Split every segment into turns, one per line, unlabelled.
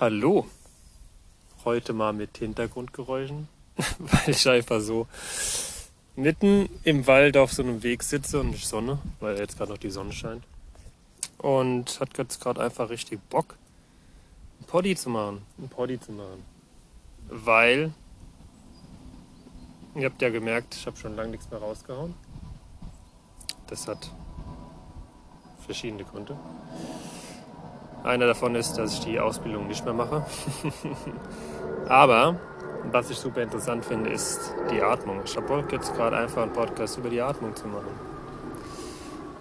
Hallo. Heute mal mit Hintergrundgeräuschen, weil ich einfach so mitten im Wald auf so einem Weg sitze und Sonne, weil jetzt gerade noch die Sonne scheint. Und hat jetzt gerade einfach richtig Bock, ein Poddy zu machen. Ein Poddy zu machen. Weil, ihr habt ja gemerkt, ich habe schon lange nichts mehr rausgehauen. Das hat verschiedene Gründe. Einer davon ist, dass ich die Ausbildung nicht mehr mache. Aber was ich super interessant finde, ist die Atmung. Ich habe jetzt gerade einfach einen Podcast über die Atmung zu machen.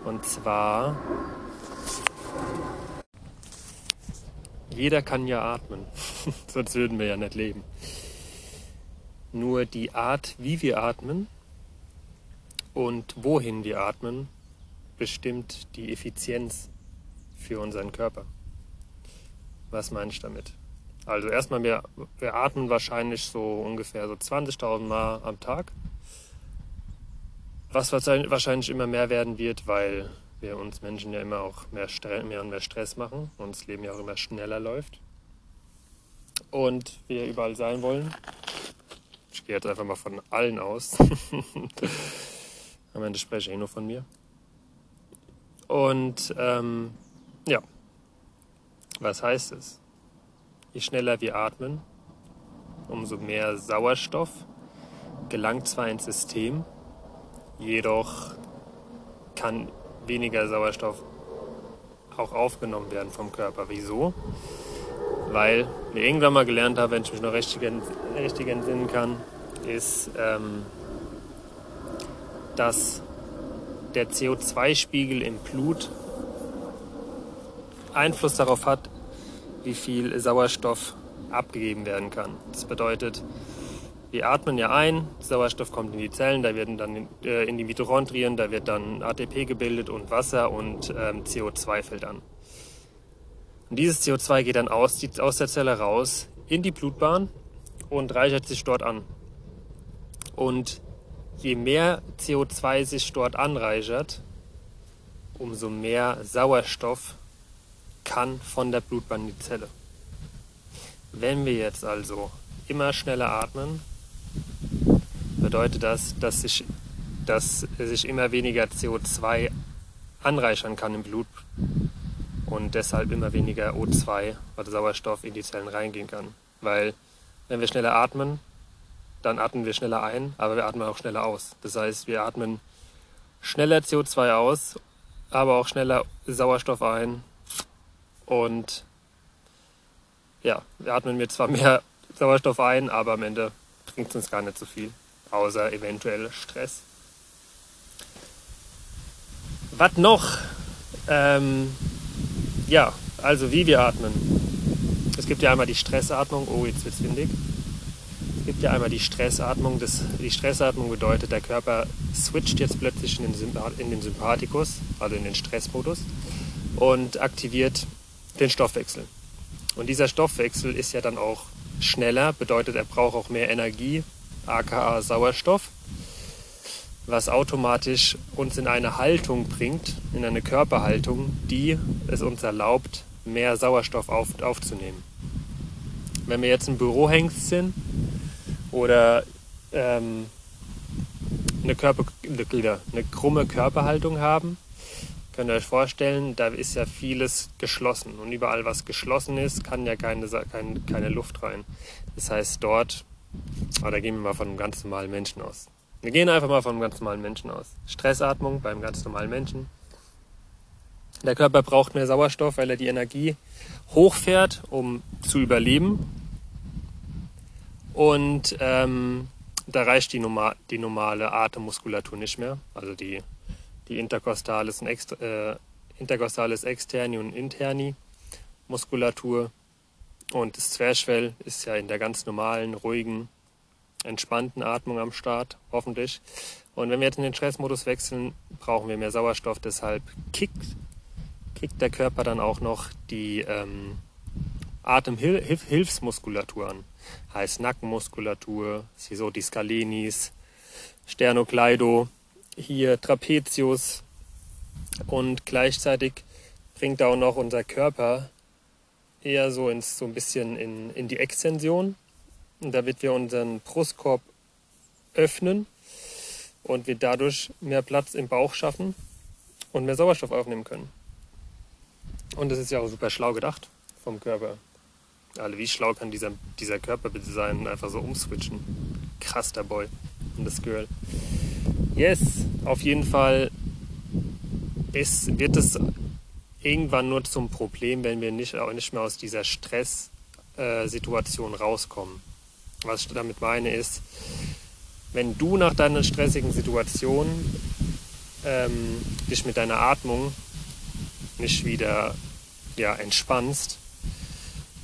Und zwar, jeder kann ja atmen, sonst würden wir ja nicht leben. Nur die Art, wie wir atmen und wohin wir atmen, bestimmt die Effizienz für unseren Körper. Was meine ich damit? Also erstmal, wir, wir atmen wahrscheinlich so ungefähr so 20.000 Mal am Tag. Was wahrscheinlich immer mehr werden wird, weil wir uns Menschen ja immer auch mehr, mehr und mehr Stress machen und das Leben ja auch immer schneller läuft. Und wir überall sein wollen. Ich gehe jetzt einfach mal von allen aus. Am Ende spreche ich eh nur von mir. Und ähm, ja, was heißt es? Je schneller wir atmen, umso mehr Sauerstoff gelangt zwar ins System, jedoch kann weniger Sauerstoff auch aufgenommen werden vom Körper. Wieso? Weil wir irgendwann mal gelernt haben, wenn ich mich noch richtig, richtig entsinnen kann, ist, ähm, dass der CO2-Spiegel im Blut Einfluss darauf hat, wie viel Sauerstoff abgegeben werden kann. Das bedeutet, wir atmen ja ein, Sauerstoff kommt in die Zellen, da werden dann in, äh, in die Mitochondrien, da wird dann ATP gebildet und Wasser und ähm, CO2 fällt an. Und dieses CO2 geht dann aus, aus der Zelle raus in die Blutbahn und reichert sich dort an. Und je mehr CO2 sich dort anreichert, umso mehr Sauerstoff kann von der Blutbahn in die Zelle. Wenn wir jetzt also immer schneller atmen, bedeutet das, dass sich, dass sich immer weniger CO2 anreichern kann im Blut und deshalb immer weniger O2, also Sauerstoff, in die Zellen reingehen kann. Weil wenn wir schneller atmen, dann atmen wir schneller ein, aber wir atmen auch schneller aus. Das heißt, wir atmen schneller CO2 aus, aber auch schneller Sauerstoff ein und ja, wir atmen mir zwar mehr Sauerstoff ein, aber am Ende bringt es uns gar nicht so viel, außer eventuell Stress. Was noch? Ähm, ja, also wie wir atmen. Es gibt ja einmal die Stressatmung. Oh, jetzt wird es windig. Es gibt ja einmal die Stressatmung. Das, die Stressatmung bedeutet, der Körper switcht jetzt plötzlich in den, in den Sympathikus, also in den Stressmodus, und aktiviert den Stoffwechsel. Und dieser Stoffwechsel ist ja dann auch schneller, bedeutet, er braucht auch mehr Energie, aka Sauerstoff, was automatisch uns in eine Haltung bringt, in eine Körperhaltung, die es uns erlaubt, mehr Sauerstoff auf, aufzunehmen. Wenn wir jetzt ein Bürohengst sind oder ähm, eine, Körper, eine krumme Körperhaltung haben, Könnt ihr euch vorstellen, da ist ja vieles geschlossen. Und überall, was geschlossen ist, kann ja keine, keine, keine Luft rein. Das heißt, dort, aber da gehen wir mal von einem ganz normalen Menschen aus. Wir gehen einfach mal von einem ganz normalen Menschen aus. Stressatmung beim ganz normalen Menschen. Der Körper braucht mehr Sauerstoff, weil er die Energie hochfährt, um zu überleben. Und ähm, da reicht die, normal, die normale Atemmuskulatur nicht mehr, also die die Intercostales, und Ext äh, Intercostales externi und interni Muskulatur. Und das Zwerchfell ist ja in der ganz normalen, ruhigen, entspannten Atmung am Start, hoffentlich. Und wenn wir jetzt in den Stressmodus wechseln, brauchen wir mehr Sauerstoff. Deshalb kickt, kickt der Körper dann auch noch die ähm, Atemhilfsmuskulatur an. Heißt Nackenmuskulatur, die Scalenis, Sternocleido, hier Trapezius und gleichzeitig bringt auch noch unser Körper eher so ins so ein bisschen in, in die Extension. Und damit wir unseren Brustkorb öffnen und wir dadurch mehr Platz im Bauch schaffen und mehr Sauerstoff aufnehmen können. Und das ist ja auch super schlau gedacht vom Körper. Also wie schlau kann dieser, dieser Körper bitte sein einfach so umswitchen? Krass, der Boy und das Girl. Yes, auf jeden Fall ist, wird es irgendwann nur zum Problem, wenn wir nicht, auch nicht mehr aus dieser Stresssituation äh, rauskommen. Was ich damit meine ist, wenn du nach deiner stressigen Situation ähm, dich mit deiner Atmung nicht wieder ja, entspannst,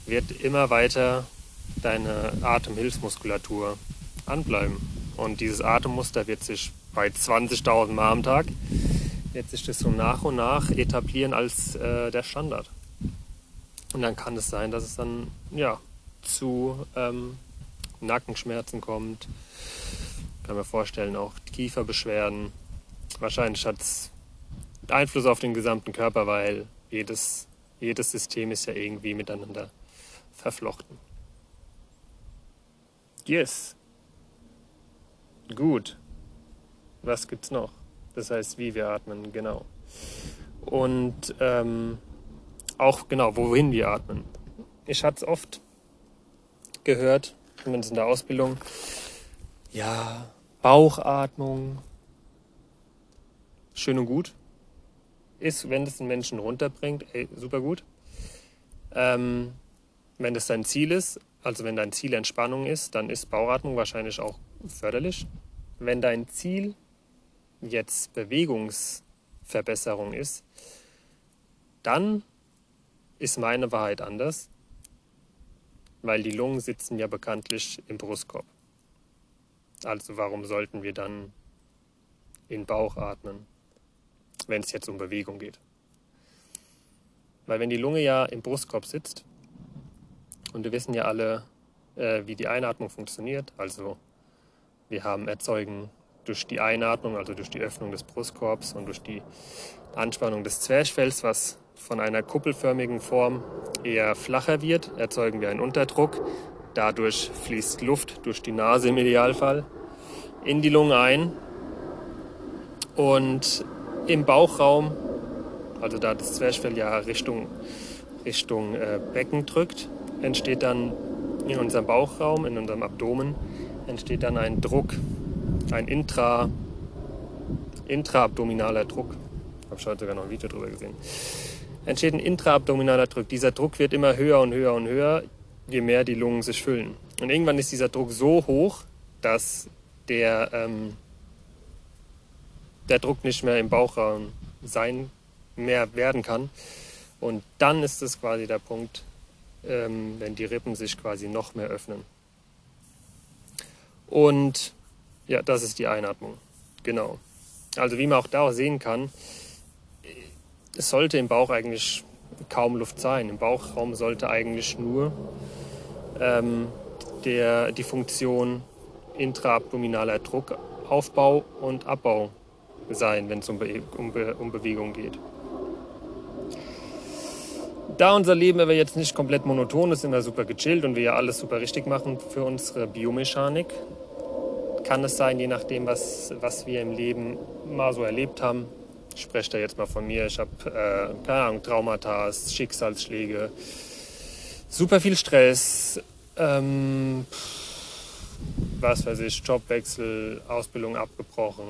wird immer weiter deine Atemhilfsmuskulatur anbleiben. Und dieses Atemmuster wird sich bei 20.000 Mal am Tag, wird sich das so nach und nach etablieren als äh, der Standard. Und dann kann es sein, dass es dann ja, zu ähm, Nackenschmerzen kommt. Kann mir vorstellen, auch Kieferbeschwerden. Wahrscheinlich hat es Einfluss auf den gesamten Körper, weil jedes, jedes System ist ja irgendwie miteinander verflochten. Yes. Gut. Was gibt's noch? Das heißt, wie wir atmen, genau. Und ähm, auch genau, wohin wir atmen. Ich hatte es oft gehört, zumindest in der Ausbildung, ja, Bauchatmung, schön und gut. Ist, wenn es den Menschen runterbringt, ey, super gut. Ähm, wenn das dein Ziel ist, also wenn dein Ziel Entspannung ist, dann ist Bauchatmung wahrscheinlich auch förderlich. Wenn dein Ziel jetzt Bewegungsverbesserung ist, dann ist meine Wahrheit anders, weil die Lungen sitzen ja bekanntlich im Brustkorb. Also warum sollten wir dann in Bauch atmen, wenn es jetzt um Bewegung geht? Weil wenn die Lunge ja im Brustkorb sitzt, und wir wissen ja alle, äh, wie die Einatmung funktioniert, also wir haben erzeugen durch die Einatmung, also durch die Öffnung des Brustkorbs und durch die Anspannung des Zwerchfells, was von einer kuppelförmigen Form eher flacher wird, erzeugen wir einen Unterdruck. Dadurch fließt Luft durch die Nase im Idealfall in die Lunge ein. Und im Bauchraum, also da das Zwerchfell ja Richtung, Richtung äh, Becken drückt, entsteht dann in unserem Bauchraum, in unserem Abdomen, entsteht dann ein Druck, ein intra, intraabdominaler Druck. Ich habe heute sogar noch ein Video darüber gesehen. Entsteht ein intraabdominaler Druck. Dieser Druck wird immer höher und höher und höher, je mehr die Lungen sich füllen. Und irgendwann ist dieser Druck so hoch, dass der, ähm, der Druck nicht mehr im Bauchraum sein mehr werden kann. Und dann ist es quasi der Punkt, ähm, wenn die Rippen sich quasi noch mehr öffnen. Und ja, das ist die Einatmung. Genau. Also wie man auch da auch sehen kann, es sollte im Bauch eigentlich kaum Luft sein. Im Bauchraum sollte eigentlich nur ähm, der, die Funktion intraabdominaler Druckaufbau und Abbau sein, wenn es um, Be um, Be um Bewegung geht. Da unser Leben aber jetzt nicht komplett monoton ist, sind wir super gechillt und wir ja alles super richtig machen für unsere Biomechanik, kann es sein, je nachdem, was, was wir im Leben mal so erlebt haben. Ich spreche da jetzt mal von mir. Ich habe, äh, keine Ahnung, Traumata, Schicksalsschläge, super viel Stress, ähm, was weiß ich, Jobwechsel, Ausbildung abgebrochen,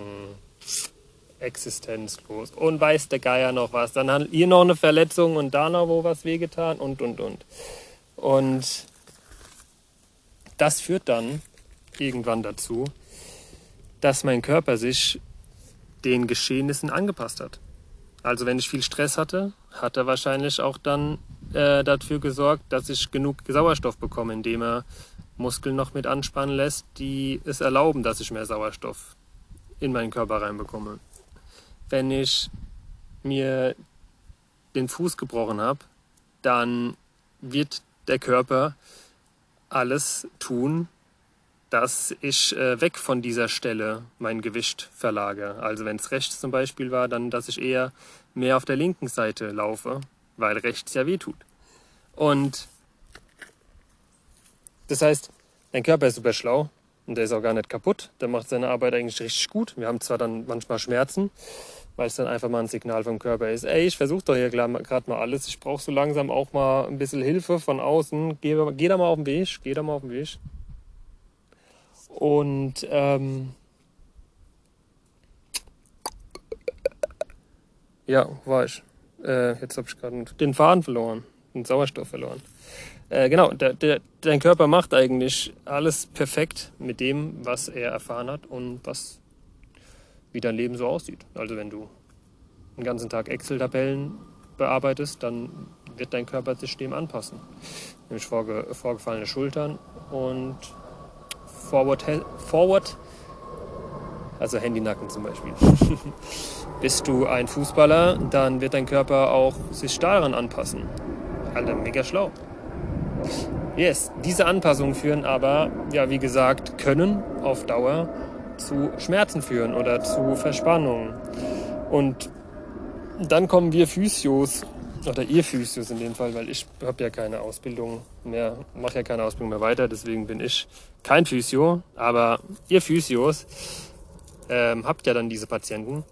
existenzlos und weiß der Geier noch was. Dann hat ihr noch eine Verletzung und da noch wo was wehgetan und, und, und. Und das führt dann irgendwann dazu, dass mein Körper sich den Geschehnissen angepasst hat. Also wenn ich viel Stress hatte, hat er wahrscheinlich auch dann äh, dafür gesorgt, dass ich genug Sauerstoff bekomme, indem er Muskeln noch mit anspannen lässt, die es erlauben, dass ich mehr Sauerstoff in meinen Körper reinbekomme. Wenn ich mir den Fuß gebrochen habe, dann wird der Körper alles tun, dass ich äh, weg von dieser Stelle mein Gewicht verlagere. Also wenn es rechts zum Beispiel war, dann dass ich eher mehr auf der linken Seite laufe, weil rechts ja weh tut. Und das heißt, dein Körper ist super schlau und der ist auch gar nicht kaputt. Der macht seine Arbeit eigentlich richtig gut. Wir haben zwar dann manchmal Schmerzen, weil es dann einfach mal ein Signal vom Körper ist. Ey, ich versuche doch hier gerade mal alles. Ich brauche so langsam auch mal ein bisschen Hilfe von außen. Geh, geh da mal auf den Weg, geh da mal auf den Weg. Und ähm, ja, war ich. Äh, jetzt habe ich gerade den Faden verloren, den Sauerstoff verloren. Äh, genau, der, der, dein Körper macht eigentlich alles perfekt mit dem, was er erfahren hat und was wie dein Leben so aussieht. Also wenn du den ganzen Tag Excel-Tabellen bearbeitest, dann wird dein Körper sich dem anpassen. Nämlich vorge vorgefallene Schultern und Forward, Forward also Handynacken zum Beispiel. Bist du ein Fußballer, dann wird dein Körper auch sich daran anpassen. Alter, mega schlau. Yes, diese Anpassungen führen aber, ja, wie gesagt, können auf Dauer zu Schmerzen führen oder zu Verspannungen. Und dann kommen wir Physios, oder ihr Physios in dem Fall, weil ich habe ja keine Ausbildung mehr, mache ja keine Ausbildung mehr weiter, deswegen bin ich kein Physio, aber ihr Physios ähm, habt ja dann diese Patienten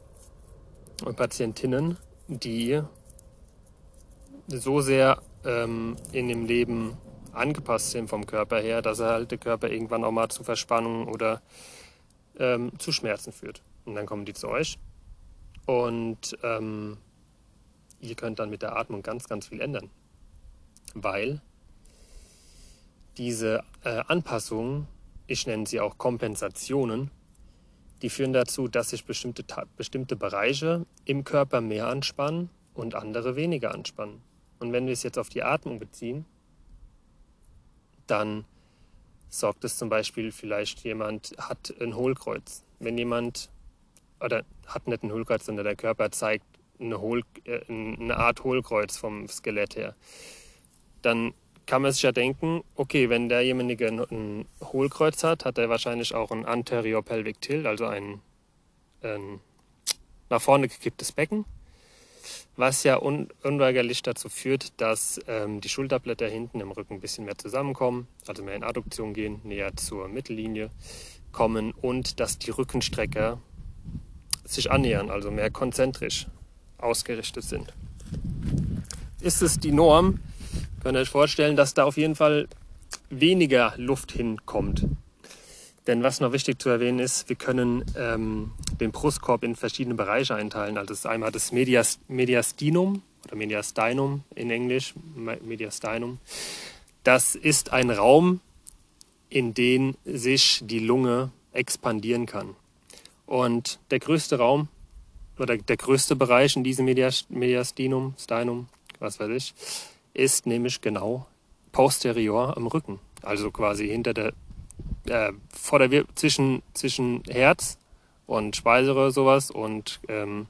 und Patientinnen, die so sehr ähm, in dem Leben angepasst sind vom Körper her, dass er halt der Körper irgendwann auch mal zu Verspannungen oder ähm, zu Schmerzen führt. Und dann kommen die zu euch und ähm, ihr könnt dann mit der Atmung ganz, ganz viel ändern. Weil diese äh, Anpassungen, ich nenne sie auch Kompensationen, die führen dazu, dass sich bestimmte, bestimmte Bereiche im Körper mehr anspannen und andere weniger anspannen. Und wenn wir es jetzt auf die Atmung beziehen, dann sorgt es zum Beispiel vielleicht jemand hat ein Hohlkreuz. Wenn jemand oder hat nicht ein Hohlkreuz, sondern der Körper zeigt eine, Hohl, äh, eine Art Hohlkreuz vom Skelett her, dann kann man sich ja denken, okay, wenn derjenige ein Hohlkreuz hat, hat er wahrscheinlich auch ein Anterior Pelvic Tilt, also ein, ein nach vorne gekipptes Becken was ja un unweigerlich dazu führt, dass ähm, die Schulterblätter hinten im Rücken ein bisschen mehr zusammenkommen, also mehr in Adduktion gehen, näher zur Mittellinie kommen und dass die Rückenstrecker sich annähern, also mehr konzentrisch ausgerichtet sind. Ist es die Norm, könnt ihr euch vorstellen, dass da auf jeden Fall weniger Luft hinkommt. Denn was noch wichtig zu erwähnen ist, wir können ähm, den Brustkorb in verschiedene Bereiche einteilen. Also das einmal das Medias, Mediastinum oder Mediastinum in Englisch, Mediastinum. Das ist ein Raum, in den sich die Lunge expandieren kann. Und der größte Raum oder der größte Bereich in diesem Mediastinum, Stinum, was weiß ich, ist nämlich genau posterior am Rücken. Also quasi hinter der äh, vor der zwischen, zwischen Herz und Speiseröhre sowas und ähm,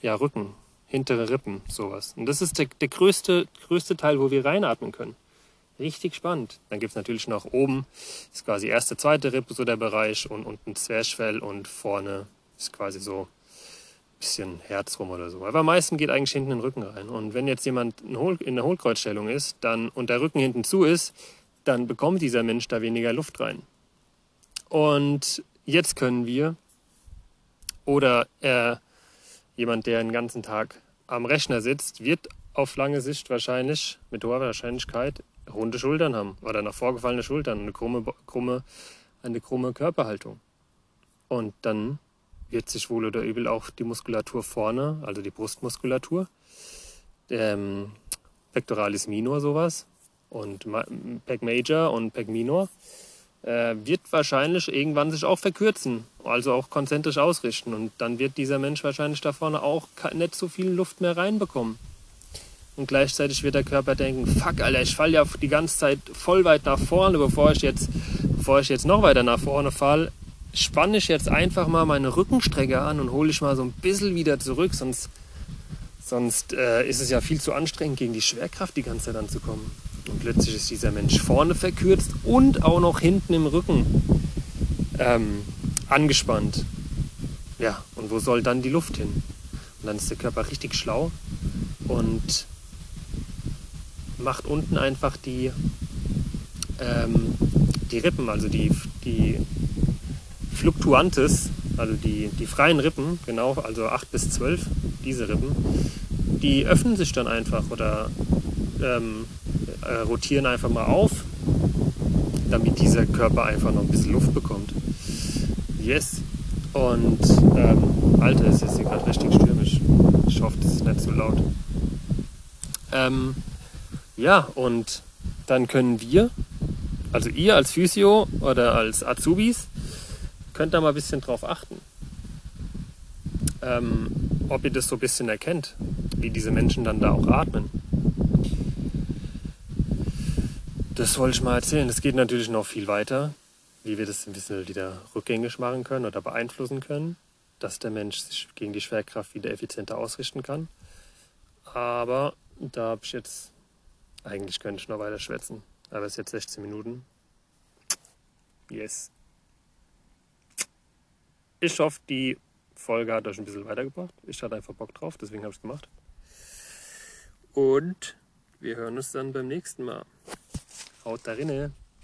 ja, Rücken, hintere Rippen, sowas. Und das ist der, der größte, größte Teil, wo wir reinatmen können. Richtig spannend. Dann gibt es natürlich noch oben, ist quasi erste, zweite Rippe so der Bereich und unten Zwerchfell und vorne ist quasi so bisschen Herz rum oder so. Aber am meisten geht eigentlich hinten in den Rücken rein. Und wenn jetzt jemand in der Hohlkreuzstellung ist dann, und der Rücken hinten zu ist, dann bekommt dieser Mensch da weniger Luft rein. Und jetzt können wir oder äh, jemand, der den ganzen Tag am Rechner sitzt, wird auf lange Sicht wahrscheinlich, mit hoher Wahrscheinlichkeit, runde Schultern haben oder nach vorgefallene Schultern, eine krumme, krumme, eine krumme Körperhaltung. Und dann wird sich wohl oder übel auch die Muskulatur vorne, also die Brustmuskulatur, ähm, Pectoralis minor sowas, und Pack Major und Pack Minor äh, wird wahrscheinlich irgendwann sich auch verkürzen, also auch konzentrisch ausrichten. Und dann wird dieser Mensch wahrscheinlich da vorne auch nicht so viel Luft mehr reinbekommen. Und gleichzeitig wird der Körper denken, fuck, Alter, ich falle ja die ganze Zeit voll weit nach vorne, bevor ich jetzt, bevor ich jetzt noch weiter nach vorne falle, spanne ich jetzt einfach mal meine Rückenstrecke an und hole ich mal so ein bisschen wieder zurück, sonst, sonst äh, ist es ja viel zu anstrengend, gegen die Schwerkraft die ganze Zeit anzukommen. Und plötzlich ist dieser Mensch vorne verkürzt und auch noch hinten im Rücken ähm, angespannt. Ja, und wo soll dann die Luft hin? Und dann ist der Körper richtig schlau und macht unten einfach die, ähm, die Rippen, also die, die Fluctuantes, also die, die freien Rippen, genau, also 8 bis 12, diese Rippen, die öffnen sich dann einfach oder ähm, äh, rotieren einfach mal auf, damit dieser Körper einfach noch ein bisschen Luft bekommt. Yes. Und ähm, Alter, es ist hier gerade richtig stürmisch. Ich hoffe, das ist nicht zu laut. Ähm, ja, und dann können wir, also ihr als Physio oder als Azubis, könnt da mal ein bisschen drauf achten. Ähm, ob ihr das so ein bisschen erkennt, wie diese Menschen dann da auch atmen. Das wollte ich mal erzählen. Es geht natürlich noch viel weiter, wie wir das ein bisschen wieder rückgängig machen können oder beeinflussen können, dass der Mensch sich gegen die Schwerkraft wieder effizienter ausrichten kann. Aber da habe ich jetzt, eigentlich könnte ich noch weiter schwätzen, aber es ist jetzt 16 Minuten. Yes. Ich hoffe, die Folge hat euch ein bisschen weitergebracht. Ich hatte einfach Bock drauf, deswegen habe ich es gemacht. Und wir hören uns dann beim nächsten Mal. Haut da rinne.